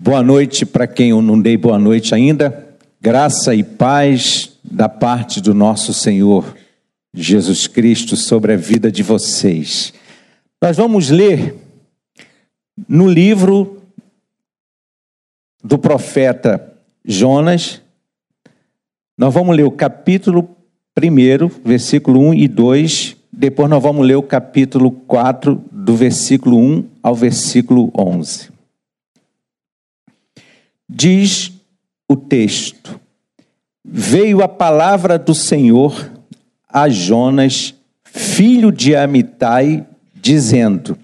Boa noite para quem eu não dei boa noite ainda. Graça e paz da parte do nosso Senhor Jesus Cristo sobre a vida de vocês. Nós vamos ler no livro do profeta Jonas. Nós vamos ler o capítulo 1, versículo 1 e 2. Depois nós vamos ler o capítulo 4, do versículo 1 ao versículo 11. Diz o texto: Veio a palavra do Senhor a Jonas, filho de Amitai, dizendo: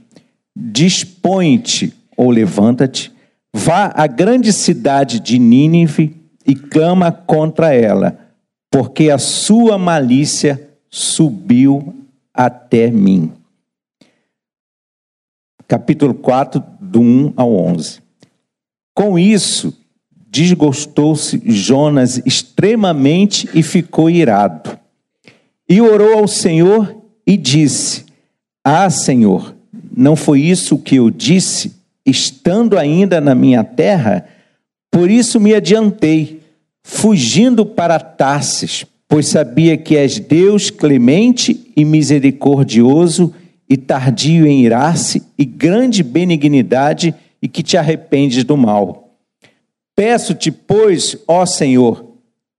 Dispõe-te ou levanta-te, vá à grande cidade de Nínive e clama contra ela, porque a sua malícia subiu até mim. Capítulo 4, do 1 ao 11. Com isso, desgostou-se Jonas extremamente e ficou irado. E orou ao Senhor e disse: Ah, Senhor, não foi isso que eu disse, estando ainda na minha terra? Por isso me adiantei, fugindo para Tarsis, pois sabia que és Deus clemente e misericordioso e tardio em irar-se e grande benignidade e que te arrependes do mal. Peço-te, pois, ó Senhor,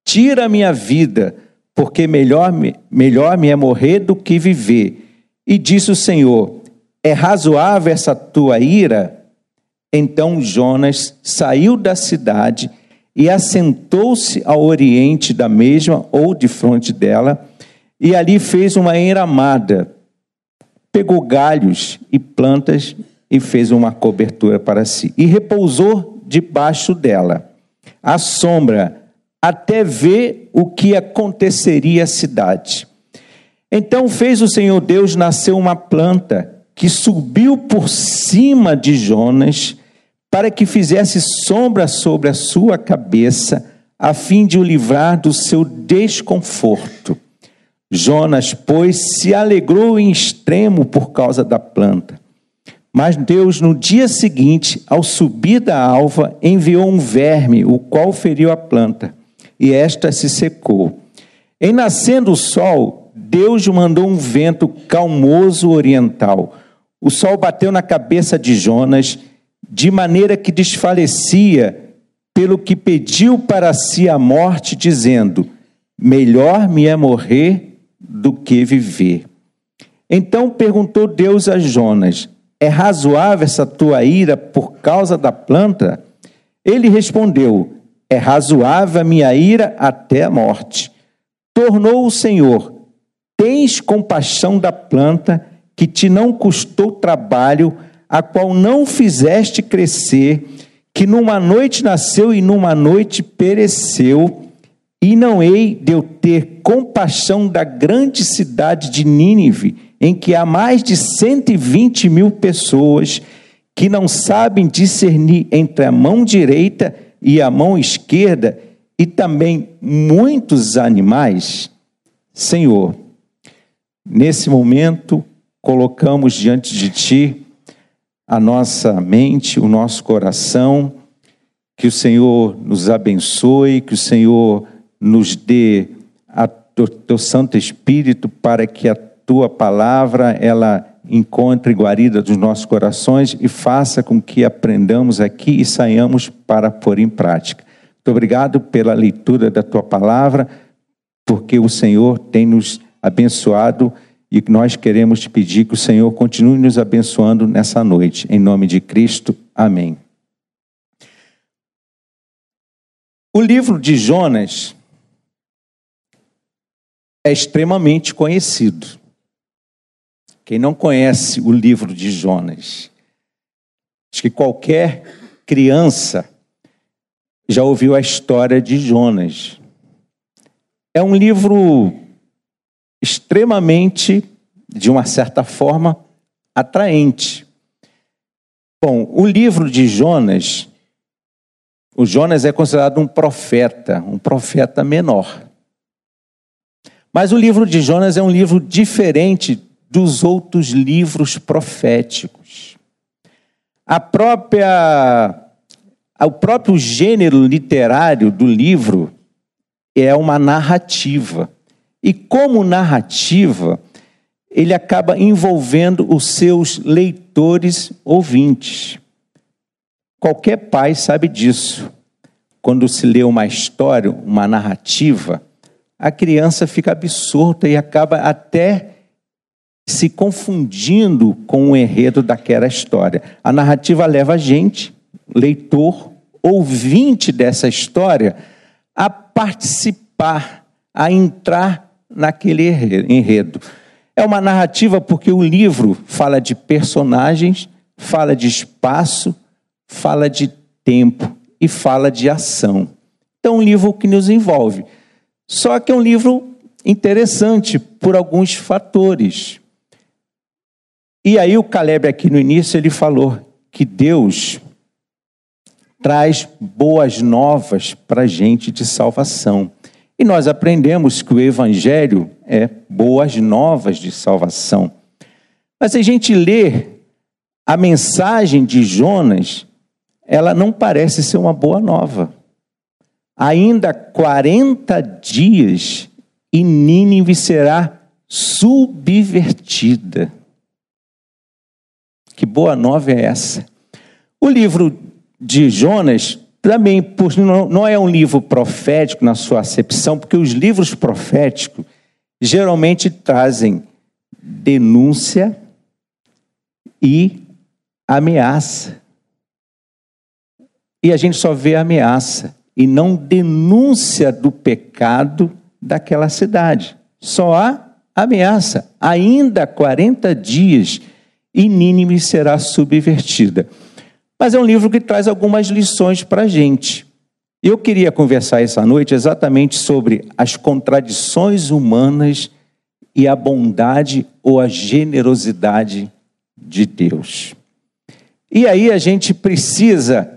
tira a minha vida, porque melhor me, melhor me é morrer do que viver. E disse o Senhor: É razoável essa tua ira? Então Jonas saiu da cidade e assentou-se ao oriente da mesma, ou de frente dela, e ali fez uma enramada, pegou galhos e plantas e fez uma cobertura para si. E repousou debaixo dela, à sombra, até ver o que aconteceria à cidade. Então fez o Senhor Deus nascer uma planta que subiu por cima de Jonas, para que fizesse sombra sobre a sua cabeça, a fim de o livrar do seu desconforto. Jonas, pois, se alegrou em extremo por causa da planta. Mas Deus, no dia seguinte, ao subir da alva, enviou um verme, o qual feriu a planta, e esta se secou. Em nascendo o sol, Deus mandou um vento calmoso oriental. O sol bateu na cabeça de Jonas, de maneira que desfalecia, pelo que pediu para si a morte, dizendo: Melhor me é morrer do que viver. Então perguntou Deus a Jonas: é razoável essa tua ira por causa da planta? Ele respondeu: É razoável a minha ira até a morte. Tornou o Senhor: Tens compaixão da planta que te não custou trabalho, a qual não fizeste crescer, que numa noite nasceu e numa noite pereceu, e não hei de eu ter compaixão da grande cidade de Nínive, em que há mais de 120 mil pessoas que não sabem discernir entre a mão direita e a mão esquerda, e também muitos animais. Senhor, nesse momento, colocamos diante de Ti a nossa mente, o nosso coração, que o Senhor nos abençoe, que o Senhor nos dê a teu Santo Espírito para que a tua palavra ela encontre guarida dos nossos corações e faça com que aprendamos aqui e saiamos para pôr em prática. Muito obrigado pela leitura da tua palavra, porque o Senhor tem nos abençoado e nós queremos te pedir que o Senhor continue nos abençoando nessa noite. Em nome de Cristo, amém. O livro de Jonas é extremamente conhecido. Quem não conhece o livro de Jonas, acho que qualquer criança já ouviu a história de Jonas. É um livro extremamente, de uma certa forma, atraente. Bom, o livro de Jonas, o Jonas é considerado um profeta, um profeta menor. Mas o livro de Jonas é um livro diferente dos outros livros proféticos. A própria o próprio gênero literário do livro é uma narrativa. E como narrativa, ele acaba envolvendo os seus leitores ouvintes. Qualquer pai sabe disso. Quando se lê uma história, uma narrativa, a criança fica absorta e acaba até se confundindo com o enredo daquela história. A narrativa leva a gente, leitor, ouvinte dessa história, a participar, a entrar naquele enredo. É uma narrativa porque o livro fala de personagens, fala de espaço, fala de tempo e fala de ação. Então, um livro que nos envolve. Só que é um livro interessante por alguns fatores. E aí o Caleb aqui no início ele falou que Deus traz boas novas para gente de salvação. E nós aprendemos que o Evangelho é boas novas de salvação. Mas se a gente lê a mensagem de Jonas, ela não parece ser uma boa nova. Ainda 40 dias e Nínive será subvertida. Que boa nova é essa? O livro de Jonas também por, não, é um livro profético na sua acepção, porque os livros proféticos geralmente trazem denúncia e ameaça. E a gente só vê ameaça e não denúncia do pecado daquela cidade. Só há ameaça. Ainda 40 dias e Nínive será subvertida. Mas é um livro que traz algumas lições para a gente. Eu queria conversar essa noite exatamente sobre as contradições humanas e a bondade ou a generosidade de Deus. E aí a gente precisa,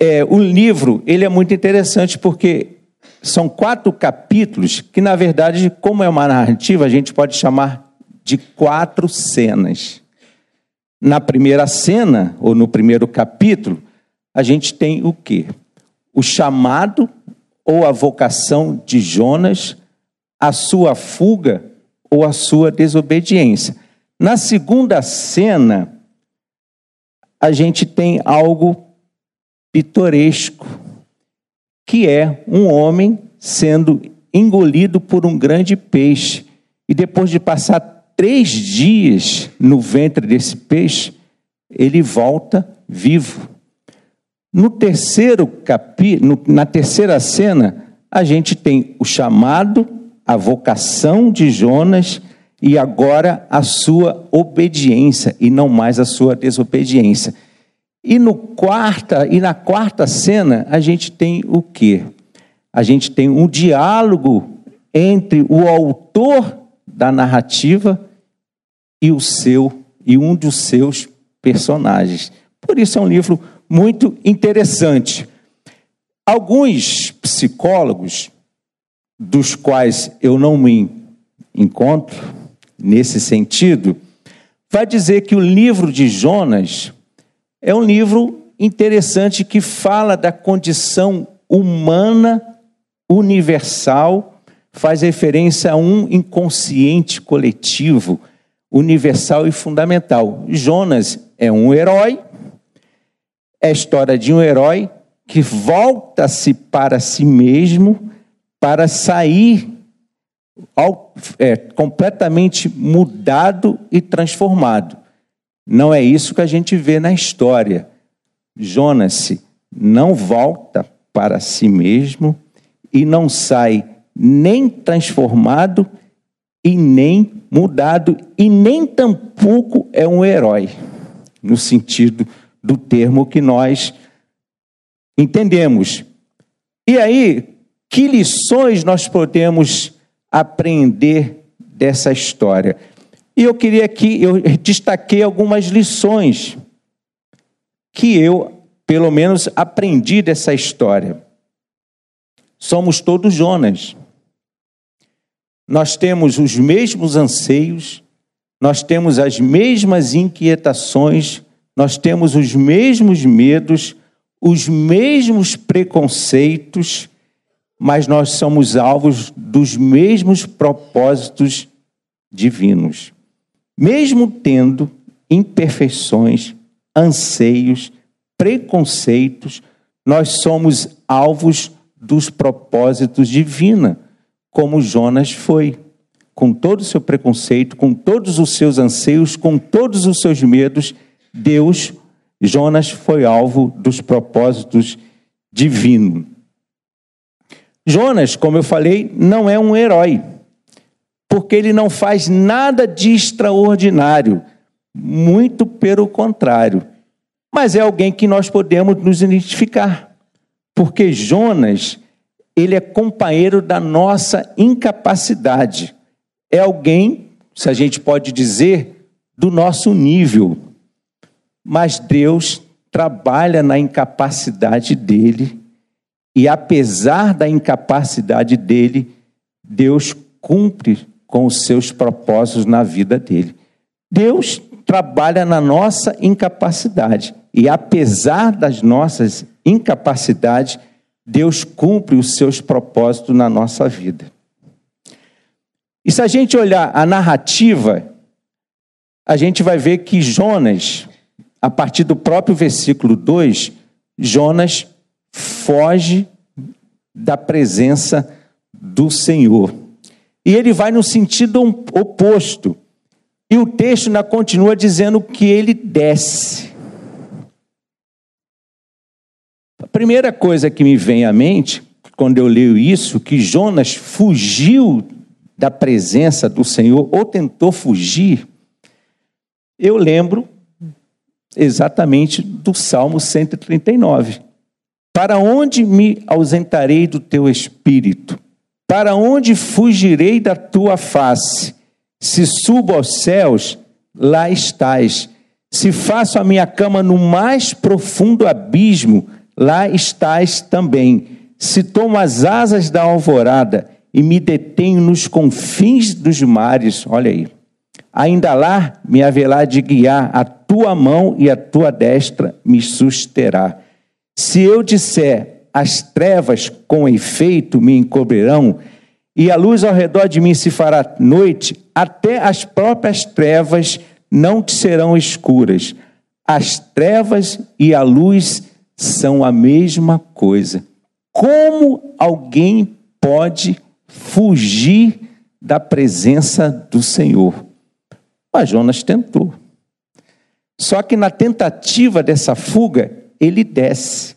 é, o livro ele é muito interessante porque são quatro capítulos que na verdade, como é uma narrativa, a gente pode chamar de quatro cenas. Na primeira cena, ou no primeiro capítulo, a gente tem o quê? O chamado ou a vocação de Jonas, a sua fuga ou a sua desobediência. Na segunda cena, a gente tem algo pitoresco, que é um homem sendo engolido por um grande peixe e depois de passar três dias no ventre desse peixe, ele volta vivo. No terceiro capítulo, na terceira cena, a gente tem o chamado, a vocação de Jonas e agora a sua obediência e não mais a sua desobediência. E no quarta e na quarta cena a gente tem o quê? A gente tem um diálogo entre o autor da narrativa e o seu e um dos seus personagens. Por isso é um livro muito interessante. Alguns psicólogos, dos quais eu não me encontro nesse sentido, vai dizer que o livro de Jonas é um livro interessante que fala da condição humana universal, faz referência a um inconsciente coletivo universal e fundamental. Jonas é um herói, é a história de um herói que volta-se para si mesmo para sair ao, é, completamente mudado e transformado. Não é isso que a gente vê na história. Jonas não volta para si mesmo e não sai nem transformado e nem mudado e nem tampouco é um herói, no sentido do termo que nós entendemos. E aí, que lições nós podemos aprender dessa história? E eu queria aqui, eu destaquei algumas lições que eu, pelo menos, aprendi dessa história. Somos todos Jonas nós temos os mesmos anseios, nós temos as mesmas inquietações, nós temos os mesmos medos, os mesmos preconceitos, mas nós somos alvos dos mesmos propósitos divinos. Mesmo tendo imperfeições, anseios, preconceitos, nós somos alvos dos propósitos divinos, como Jonas foi, com todo o seu preconceito, com todos os seus anseios, com todos os seus medos, Deus, Jonas foi alvo dos propósitos divinos. Jonas, como eu falei, não é um herói, porque ele não faz nada de extraordinário, muito pelo contrário. Mas é alguém que nós podemos nos identificar, porque Jonas, ele é companheiro da nossa incapacidade. É alguém, se a gente pode dizer, do nosso nível. Mas Deus trabalha na incapacidade dele, e apesar da incapacidade dele, Deus cumpre com os seus propósitos na vida dele. Deus trabalha na nossa incapacidade. E apesar das nossas incapacidades, Deus cumpre os seus propósitos na nossa vida. E se a gente olhar a narrativa, a gente vai ver que Jonas, a partir do próprio versículo 2, Jonas foge da presença do Senhor. E ele vai no sentido oposto. E o texto ainda continua dizendo que ele desce. A primeira coisa que me vem à mente, quando eu leio isso, que Jonas fugiu da presença do Senhor, ou tentou fugir, eu lembro exatamente do Salmo 139. Para onde me ausentarei do teu espírito? Para onde fugirei da tua face? Se subo aos céus, lá estás. Se faço a minha cama no mais profundo abismo, lá estás também. Se tomo as asas da alvorada e me detenho nos confins dos mares, olha aí. Ainda lá me haverá de guiar, a tua mão e a tua destra me susterá. Se eu disser, as trevas com efeito me encobrirão, e a luz ao redor de mim se fará noite, até as próprias trevas não te serão escuras. As trevas e a luz são a mesma coisa. Como alguém pode fugir da presença do Senhor? Mas Jonas tentou. Só que na tentativa dessa fuga, ele desce.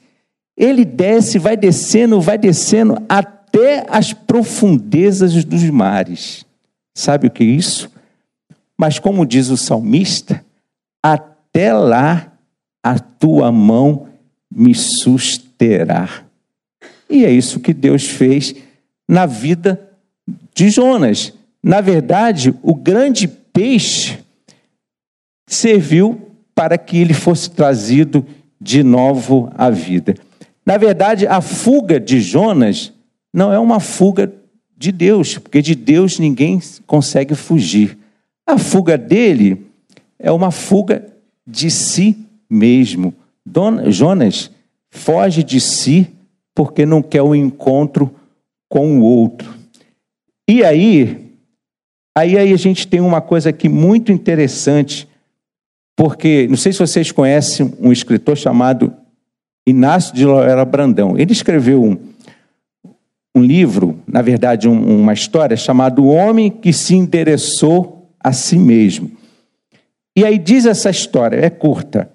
Ele desce, vai descendo, vai descendo até as profundezas dos mares. Sabe o que é isso? Mas, como diz o salmista, até lá a tua mão me susterá. E é isso que Deus fez na vida de Jonas. Na verdade, o grande peixe serviu para que ele fosse trazido de novo à vida. Na verdade, a fuga de Jonas não é uma fuga de Deus, porque de Deus ninguém consegue fugir. A fuga dele é uma fuga de si mesmo. Dona, Jonas foge de si porque não quer o um encontro com o outro. E aí, aí, aí a gente tem uma coisa aqui muito interessante, porque não sei se vocês conhecem um escritor chamado Inácio de Loyola Brandão. Ele escreveu um, um livro, na verdade, um, uma história chamada O Homem que se Interessou a Si Mesmo. E aí diz essa história, é curta.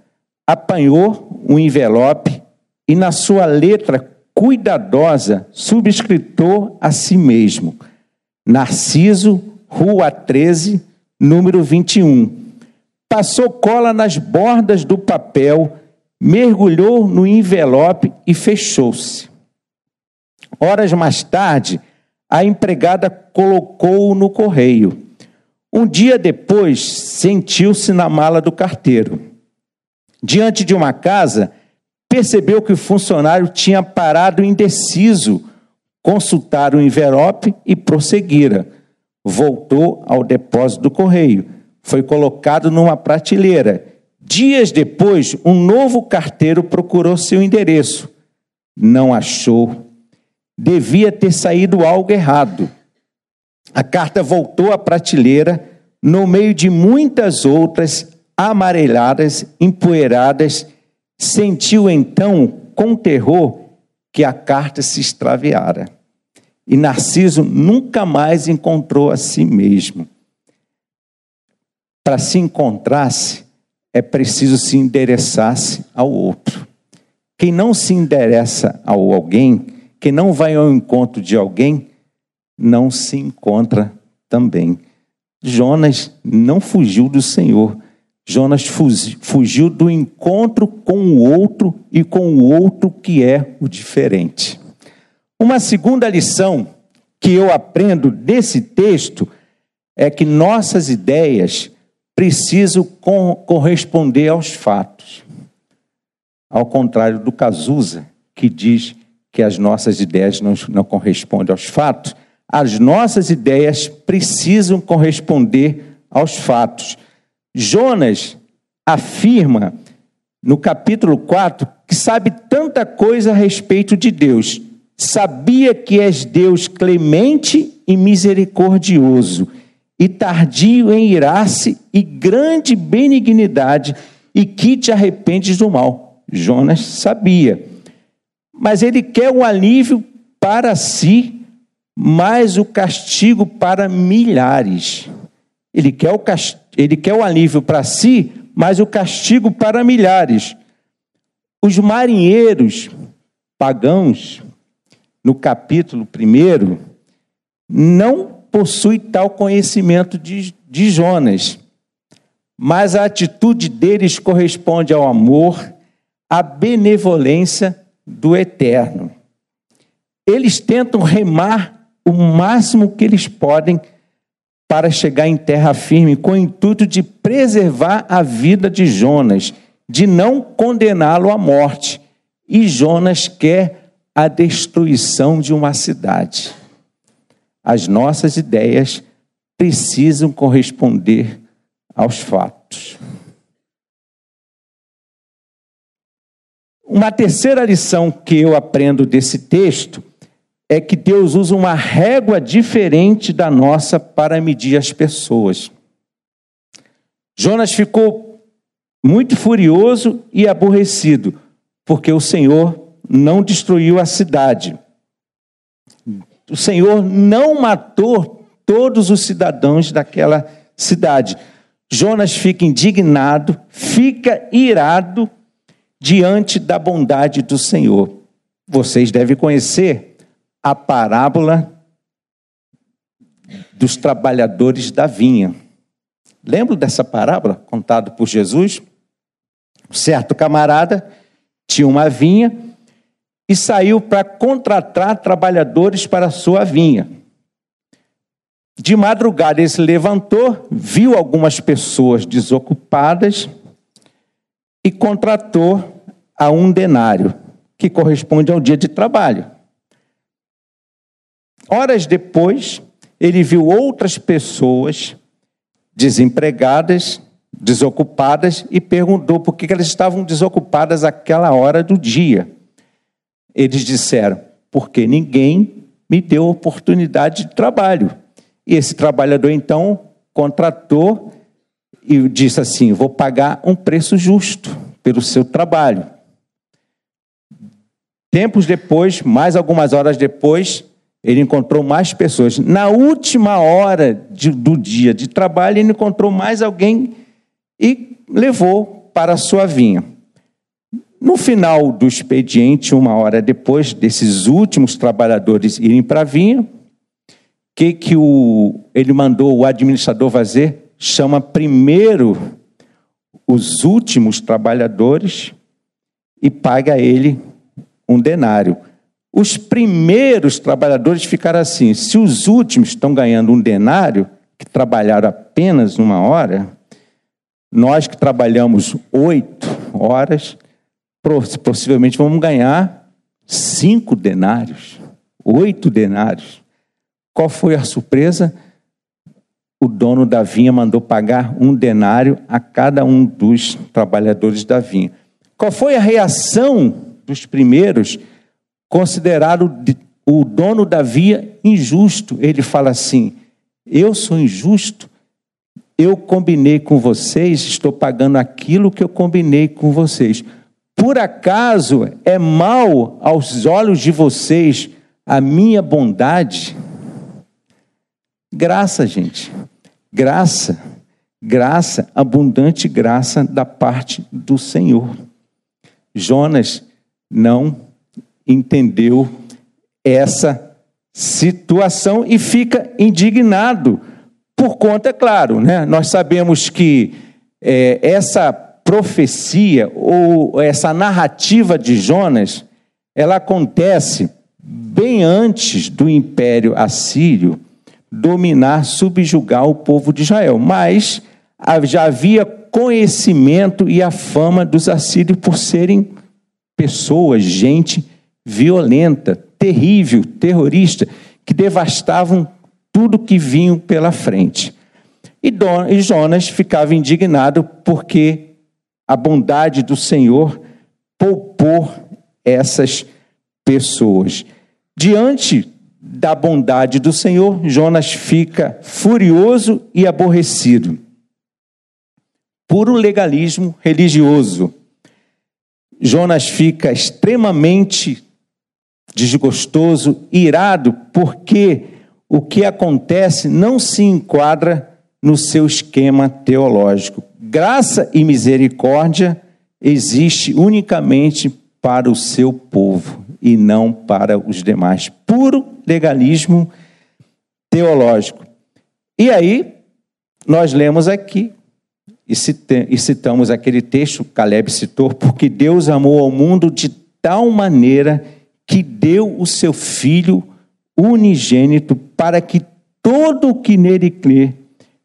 Apanhou um envelope e, na sua letra cuidadosa, subscritou a si mesmo: Narciso, Rua 13, número 21. Passou cola nas bordas do papel, mergulhou no envelope e fechou-se. Horas mais tarde, a empregada colocou-o no correio. Um dia depois, sentiu-se na mala do carteiro. Diante de uma casa, percebeu que o funcionário tinha parado indeciso, consultar o envelope e prosseguira. Voltou ao depósito do correio. Foi colocado numa prateleira. Dias depois, um novo carteiro procurou seu endereço. Não achou. Devia ter saído algo errado. A carta voltou à prateleira, no meio de muitas outras amareladas, empoeiradas. Sentiu então, com terror, que a carta se extraviara. E Narciso nunca mais encontrou a si mesmo. Para se encontrasse, é preciso se endereçar-se ao outro. Quem não se endereça ao alguém, quem não vai ao encontro de alguém, não se encontra também. Jonas não fugiu do Senhor. Jonas fugiu do encontro com o outro e com o outro que é o diferente. Uma segunda lição que eu aprendo desse texto é que nossas ideias precisam corresponder aos fatos. Ao contrário do Cazuza, que diz que as nossas ideias não, não correspondem aos fatos, as nossas ideias precisam corresponder aos fatos. Jonas afirma no capítulo 4 que sabe tanta coisa a respeito de Deus. Sabia que és Deus clemente e misericordioso e tardio em irar-se e grande benignidade, e que te arrependes do mal. Jonas sabia. Mas ele quer o alívio para si, mas o castigo para milhares. Ele quer o, cast... ele quer o alívio para si, mas o castigo para milhares. Os marinheiros pagãos, no capítulo 1, não possui tal conhecimento de, de Jonas, mas a atitude deles corresponde ao amor, à benevolência do eterno. Eles tentam remar o máximo que eles podem para chegar em terra firme, com o intuito de preservar a vida de Jonas, de não condená-lo à morte. E Jonas quer a destruição de uma cidade as nossas ideias precisam corresponder aos fatos. Uma terceira lição que eu aprendo desse texto é que Deus usa uma régua diferente da nossa para medir as pessoas. Jonas ficou muito furioso e aborrecido, porque o Senhor não destruiu a cidade o Senhor não matou todos os cidadãos daquela cidade. Jonas fica indignado, fica irado diante da bondade do Senhor. Vocês devem conhecer a parábola dos trabalhadores da vinha. Lembra dessa parábola contada por Jesus? Um certo camarada tinha uma vinha e saiu para contratar trabalhadores para a sua vinha. De madrugada ele se levantou, viu algumas pessoas desocupadas e contratou a um denário, que corresponde ao dia de trabalho. Horas depois, ele viu outras pessoas desempregadas, desocupadas e perguntou por que elas estavam desocupadas àquela hora do dia. Eles disseram: porque ninguém me deu oportunidade de trabalho. E esse trabalhador então contratou e disse assim: vou pagar um preço justo pelo seu trabalho. Tempos depois, mais algumas horas depois, ele encontrou mais pessoas. Na última hora de, do dia de trabalho, ele encontrou mais alguém e levou para a sua vinha. No final do expediente, uma hora depois desses últimos trabalhadores irem para a vinha, que, que o, ele mandou o administrador fazer? Chama primeiro os últimos trabalhadores e paga ele um denário. Os primeiros trabalhadores ficaram assim: se os últimos estão ganhando um denário, que trabalharam apenas uma hora, nós que trabalhamos oito horas, possivelmente vamos ganhar cinco denários, oito denários. Qual foi a surpresa? o dono da vinha mandou pagar um denário a cada um dos trabalhadores da vinha. Qual foi a reação dos primeiros? Consideraram o dono da vinha injusto. Ele fala assim: Eu sou injusto. Eu combinei com vocês, estou pagando aquilo que eu combinei com vocês. Por acaso é mal aos olhos de vocês a minha bondade? Graça, gente. Graça. Graça, abundante graça da parte do Senhor. Jonas não entendeu essa situação e fica indignado por conta, é claro, né? Nós sabemos que é, essa profecia ou essa narrativa de Jonas, ela acontece bem antes do Império Assírio dominar, subjugar o povo de Israel. Mas já havia conhecimento e a fama dos assírios por serem pessoas, gente violenta, terrível, terrorista, que devastavam tudo que vinham pela frente. E Jonas ficava indignado porque a bondade do Senhor poupou essas pessoas. Diante da bondade do Senhor, Jonas fica furioso e aborrecido. Puro legalismo religioso. Jonas fica extremamente desgostoso, irado, porque o que acontece não se enquadra no seu esquema teológico. Graça e misericórdia existe unicamente para o seu povo e não para os demais. Puro legalismo teológico. E aí, nós lemos aqui e citamos aquele texto, Caleb citou, porque Deus amou ao mundo de tal maneira que deu o seu Filho unigênito para que todo o que nele crê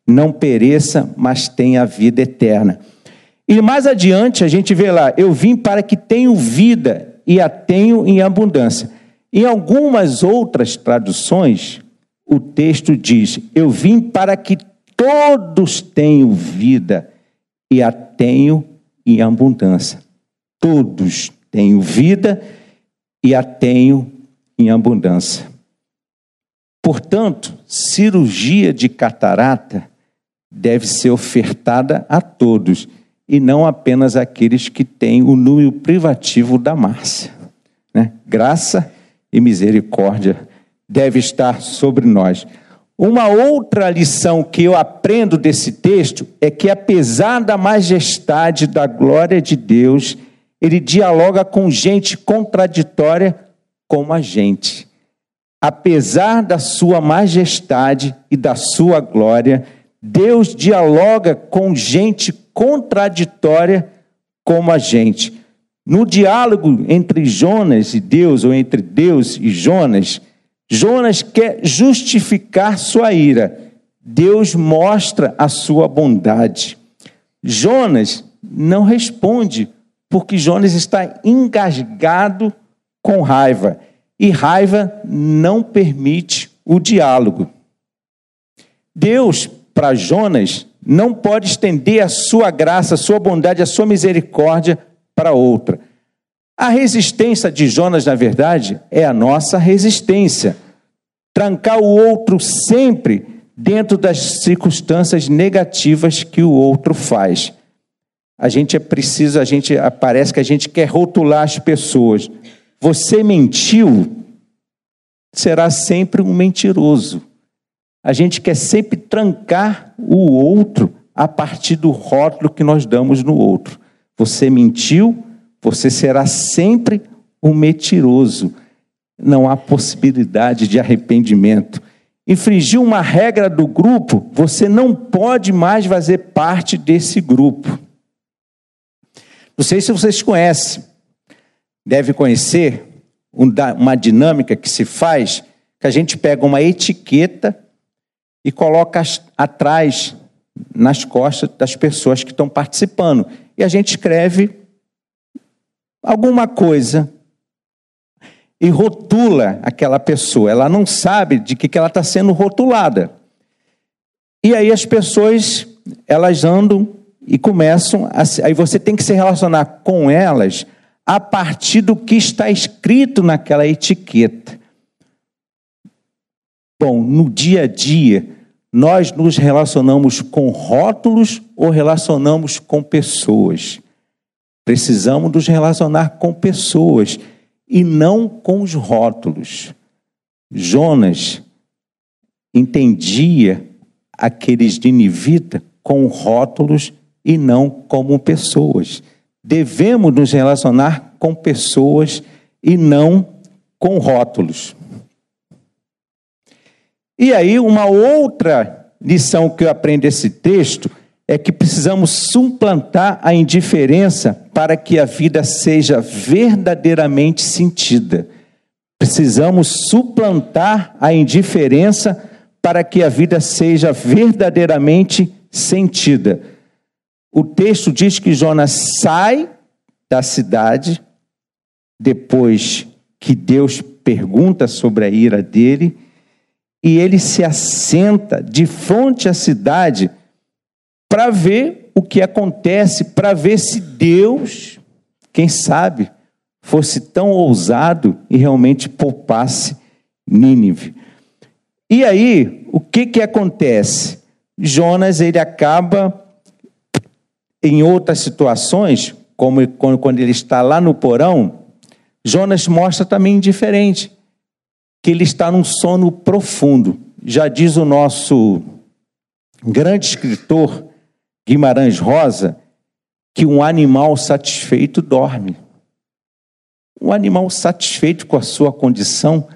não pereça, mas tenha vida eterna. E mais adiante a gente vê lá: Eu vim para que tenham vida e a tenho em abundância. Em algumas outras traduções, o texto diz: Eu vim para que todos tenham vida e a tenho em abundância. Todos tenham vida e a tenho em abundância. Portanto, cirurgia de catarata deve ser ofertada a todos e não apenas àqueles que têm o número privativo da Márcia. Né? Graça e misericórdia deve estar sobre nós. Uma outra lição que eu aprendo desse texto é que, apesar da majestade da glória de Deus, ele dialoga com gente contraditória como a gente. Apesar da sua majestade e da sua glória, Deus dialoga com gente contraditória como a gente. No diálogo entre Jonas e Deus, ou entre Deus e Jonas, Jonas quer justificar sua ira. Deus mostra a sua bondade. Jonas não responde, porque Jonas está engasgado com raiva. E raiva não permite o diálogo. Deus, para Jonas, não pode estender a sua graça, a sua bondade, a sua misericórdia para outra. A resistência de Jonas, na verdade, é a nossa resistência. Trancar o outro sempre dentro das circunstâncias negativas que o outro faz. A gente é preciso, a gente parece que a gente quer rotular as pessoas. Você mentiu, será sempre um mentiroso. A gente quer sempre trancar o outro a partir do rótulo que nós damos no outro. Você mentiu, você será sempre um mentiroso. Não há possibilidade de arrependimento. Infringiu uma regra do grupo, você não pode mais fazer parte desse grupo. Não sei se vocês conhecem, deve conhecer uma dinâmica que se faz, que a gente pega uma etiqueta e coloca atrás, nas costas das pessoas que estão participando. E a gente escreve alguma coisa e rotula aquela pessoa. Ela não sabe de que, que ela está sendo rotulada. E aí as pessoas, elas andam e começam a, aí você tem que se relacionar com elas a partir do que está escrito naquela etiqueta. Bom, no dia a dia, nós nos relacionamos com rótulos ou relacionamos com pessoas? Precisamos nos relacionar com pessoas e não com os rótulos. Jonas entendia aqueles de Nivita com rótulos e não como pessoas. Devemos nos relacionar com pessoas e não com rótulos. E aí, uma outra lição que eu aprendo desse texto é que precisamos suplantar a indiferença para que a vida seja verdadeiramente sentida. Precisamos suplantar a indiferença para que a vida seja verdadeiramente sentida. O texto diz que Jonas sai da cidade depois que Deus pergunta sobre a ira dele e ele se assenta de frente à cidade para ver o que acontece, para ver se Deus, quem sabe, fosse tão ousado e realmente poupasse Nínive. E aí, o que que acontece? Jonas ele acaba em outras situações, como quando ele está lá no porão, Jonas mostra também diferente, que ele está num sono profundo. Já diz o nosso grande escritor Guimarães Rosa que um animal satisfeito dorme. Um animal satisfeito com a sua condição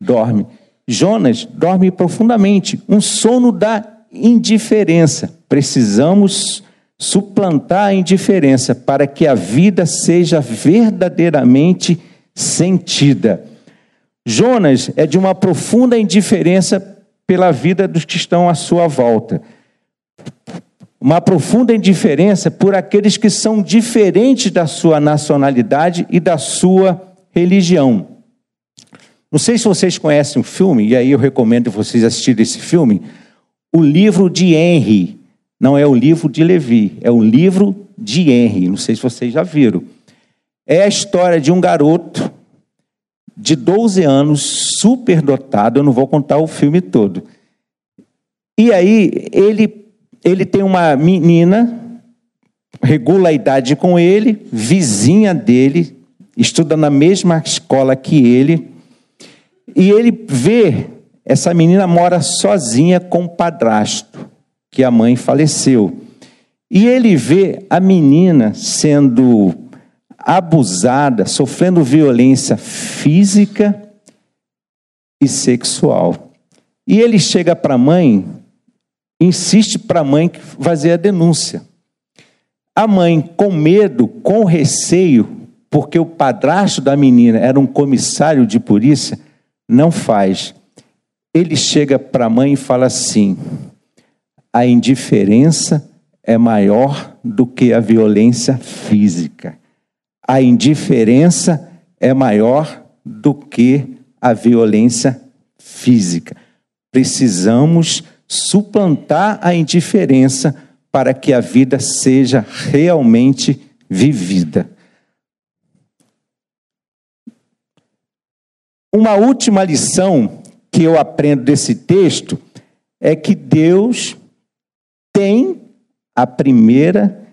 dorme. Jonas dorme profundamente, um sono da indiferença. Precisamos suplantar a indiferença para que a vida seja verdadeiramente sentida. Jonas é de uma profunda indiferença pela vida dos que estão à sua volta. Uma profunda indiferença por aqueles que são diferentes da sua nacionalidade e da sua religião. Não sei se vocês conhecem o filme, e aí eu recomendo vocês assistirem esse filme, o livro de Henry, não é o livro de Levi, é o livro de Henry. Não sei se vocês já viram. É a história de um garoto de 12 anos, superdotado. Eu não vou contar o filme todo. E aí ele, ele tem uma menina, regula a idade com ele, vizinha dele, estuda na mesma escola que ele. E ele vê essa menina mora sozinha com o padrasto que a mãe faleceu. E ele vê a menina sendo abusada, sofrendo violência física e sexual. E ele chega para a mãe, insiste para a mãe fazer a denúncia. A mãe, com medo, com receio, porque o padrasto da menina era um comissário de polícia, não faz. Ele chega para a mãe e fala assim: a indiferença é maior do que a violência física. A indiferença é maior do que a violência física. Precisamos suplantar a indiferença para que a vida seja realmente vivida. Uma última lição que eu aprendo desse texto é que Deus tem a primeira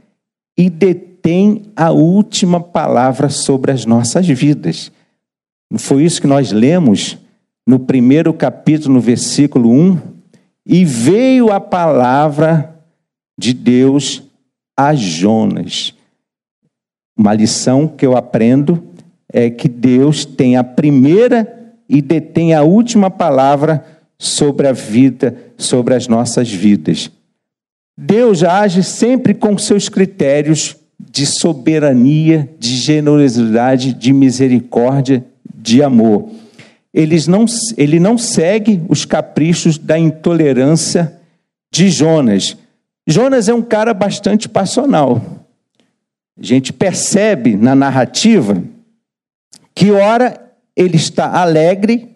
e detém a última palavra sobre as nossas vidas. Não foi isso que nós lemos no primeiro capítulo, no versículo 1? E veio a palavra de Deus a Jonas. Uma lição que eu aprendo é que Deus tem a primeira e detém a última palavra sobre a vida, sobre as nossas vidas. Deus age sempre com seus critérios de soberania, de generosidade, de misericórdia, de amor. Eles não, ele não segue os caprichos da intolerância de Jonas. Jonas é um cara bastante passional. A gente percebe na narrativa que, ora, ele está alegre,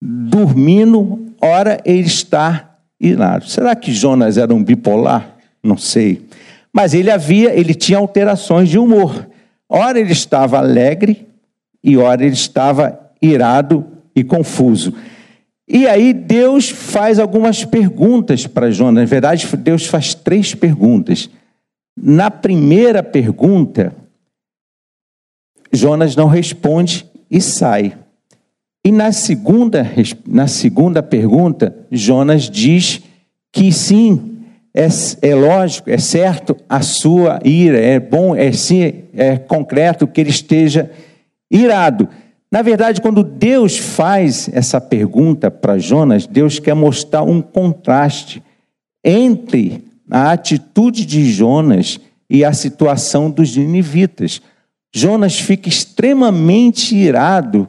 dormindo, ora, ele está irado. Será que Jonas era um bipolar? Não sei. Mas ele havia, ele tinha alterações de humor. Ora ele estava alegre e ora ele estava irado e confuso. E aí Deus faz algumas perguntas para Jonas. Na verdade, Deus faz três perguntas. Na primeira pergunta, Jonas não responde e sai. E na segunda, na segunda pergunta, Jonas diz que sim, é, é lógico, é certo a sua ira, é bom, é sim, é concreto que ele esteja irado. Na verdade, quando Deus faz essa pergunta para Jonas, Deus quer mostrar um contraste entre a atitude de Jonas e a situação dos ninivitas. Jonas fica extremamente irado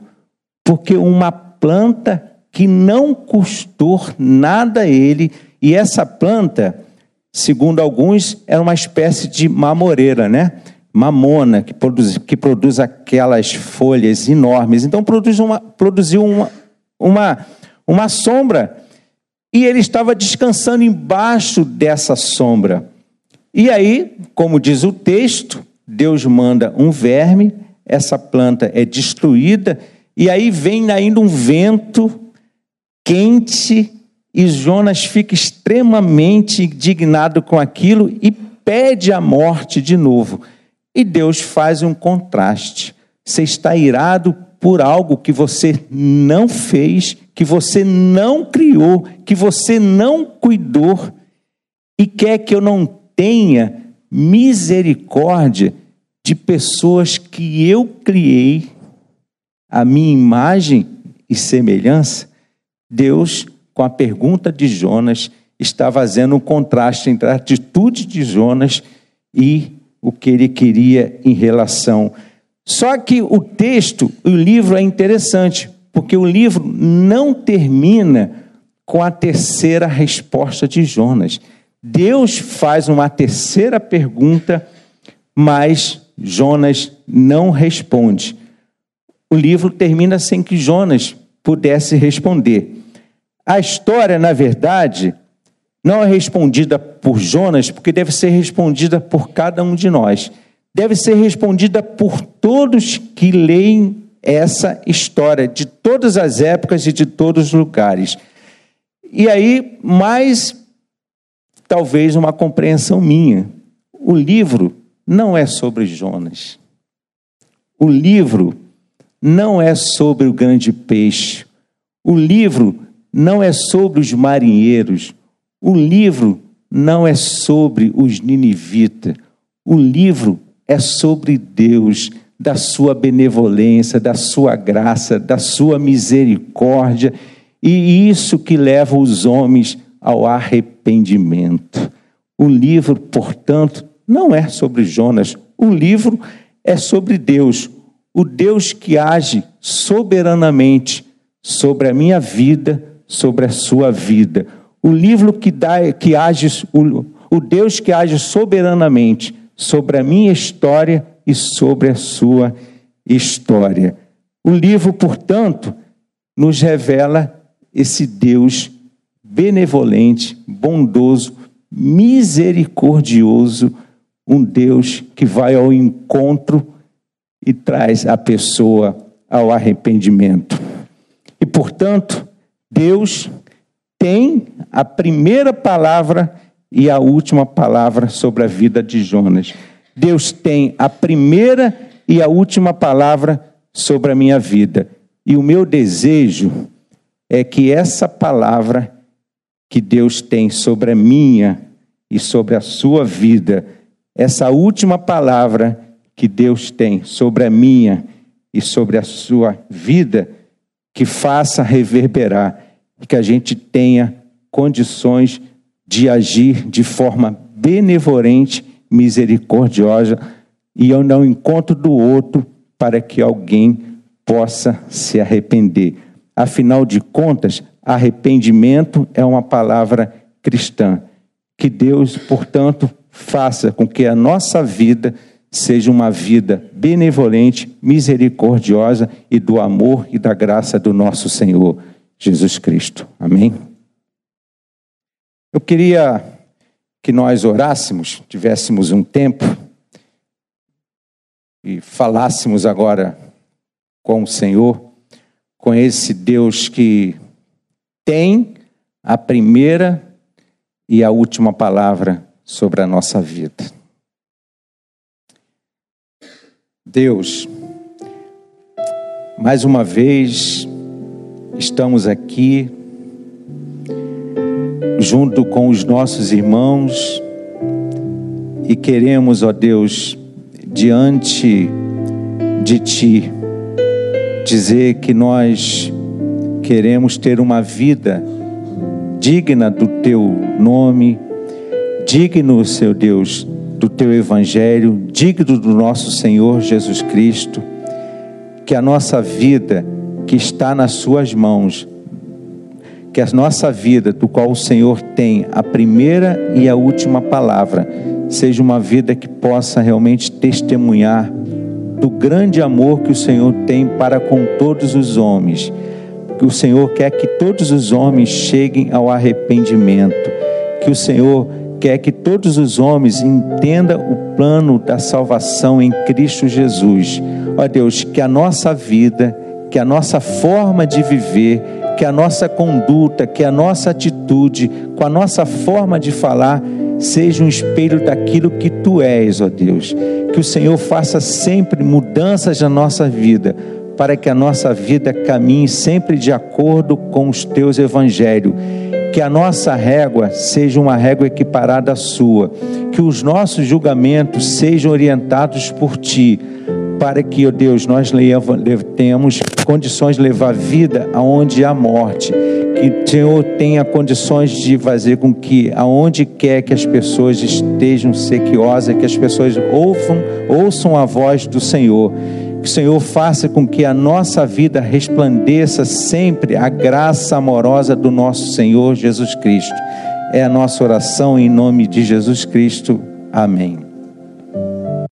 porque uma planta que não custou nada a ele, e essa planta, segundo alguns, era uma espécie de mamoreira, né? mamona, que produz, que produz aquelas folhas enormes. Então produz uma, produziu uma, uma, uma sombra. E ele estava descansando embaixo dessa sombra. E aí, como diz o texto, Deus manda um verme, essa planta é destruída, e aí vem ainda um vento quente, e Jonas fica extremamente indignado com aquilo e pede a morte de novo. E Deus faz um contraste. Você está irado por algo que você não fez, que você não criou, que você não cuidou, e quer que eu não tenha misericórdia de pessoas que eu criei, a minha imagem e semelhança. Deus, com a pergunta de Jonas, está fazendo um contraste entre a atitude de Jonas e o que ele queria em relação. Só que o texto, o livro é interessante, porque o livro não termina com a terceira resposta de Jonas. Deus faz uma terceira pergunta, mas Jonas não responde. O livro termina sem que Jonas pudesse responder. A história, na verdade, não é respondida por Jonas, porque deve ser respondida por cada um de nós. Deve ser respondida por todos que leem essa história, de todas as épocas e de todos os lugares. E aí, mais talvez uma compreensão minha. O livro não é sobre Jonas. O livro não é sobre o grande peixe. O livro não é sobre os marinheiros. O livro não é sobre os ninivitas. O livro é sobre Deus, da sua benevolência, da sua graça, da sua misericórdia, e isso que leva os homens ao arrependimento. O livro, portanto, não é sobre Jonas. O livro é sobre Deus, o Deus que age soberanamente sobre a minha vida, sobre a sua vida o livro que, dá, que age, o, o Deus que age soberanamente sobre a minha história e sobre a sua história. O livro, portanto, nos revela esse Deus benevolente, bondoso, misericordioso, um Deus que vai ao encontro e traz a pessoa ao arrependimento. E, portanto, Deus tem a primeira palavra e a última palavra sobre a vida de Jonas. Deus tem a primeira e a última palavra sobre a minha vida. E o meu desejo é que essa palavra que Deus tem sobre a minha e sobre a sua vida, essa última palavra que Deus tem sobre a minha e sobre a sua vida, que faça reverberar que a gente tenha condições de agir de forma benevolente, misericordiosa e ao não encontro do outro para que alguém possa se arrepender. Afinal de contas, arrependimento é uma palavra cristã. Que Deus, portanto, faça com que a nossa vida seja uma vida benevolente, misericordiosa e do amor e da graça do nosso Senhor. Jesus Cristo. Amém? Eu queria que nós orássemos, tivéssemos um tempo e falássemos agora com o Senhor, com esse Deus que tem a primeira e a última palavra sobre a nossa vida. Deus, mais uma vez estamos aqui junto com os nossos irmãos e queremos, ó Deus, diante de Ti, dizer que nós queremos ter uma vida digna do Teu nome, digno, seu Deus, do Teu Evangelho, digno do nosso Senhor Jesus Cristo, que a nossa vida que está nas Suas mãos, que a nossa vida, do qual o Senhor tem a primeira e a última palavra, seja uma vida que possa realmente testemunhar do grande amor que o Senhor tem para com todos os homens. Que o Senhor quer que todos os homens cheguem ao arrependimento. Que o Senhor quer que todos os homens entendam o plano da salvação em Cristo Jesus. Ó Deus, que a nossa vida, que a nossa forma de viver, que a nossa conduta, que a nossa atitude, com a nossa forma de falar, seja um espelho daquilo que tu és, ó Deus. Que o Senhor faça sempre mudanças na nossa vida, para que a nossa vida caminhe sempre de acordo com os teus evangelhos. Que a nossa régua seja uma régua equiparada à sua. Que os nossos julgamentos sejam orientados por ti para que, ó Deus, nós tenhamos condições de levar vida aonde há morte. Que Senhor tenha condições de fazer com que, aonde quer que as pessoas estejam sequiosas, que as pessoas ouçam, ouçam a voz do Senhor. O Senhor faça com que a nossa vida resplandeça sempre a graça amorosa do nosso Senhor Jesus Cristo. É a nossa oração em nome de Jesus Cristo. Amém.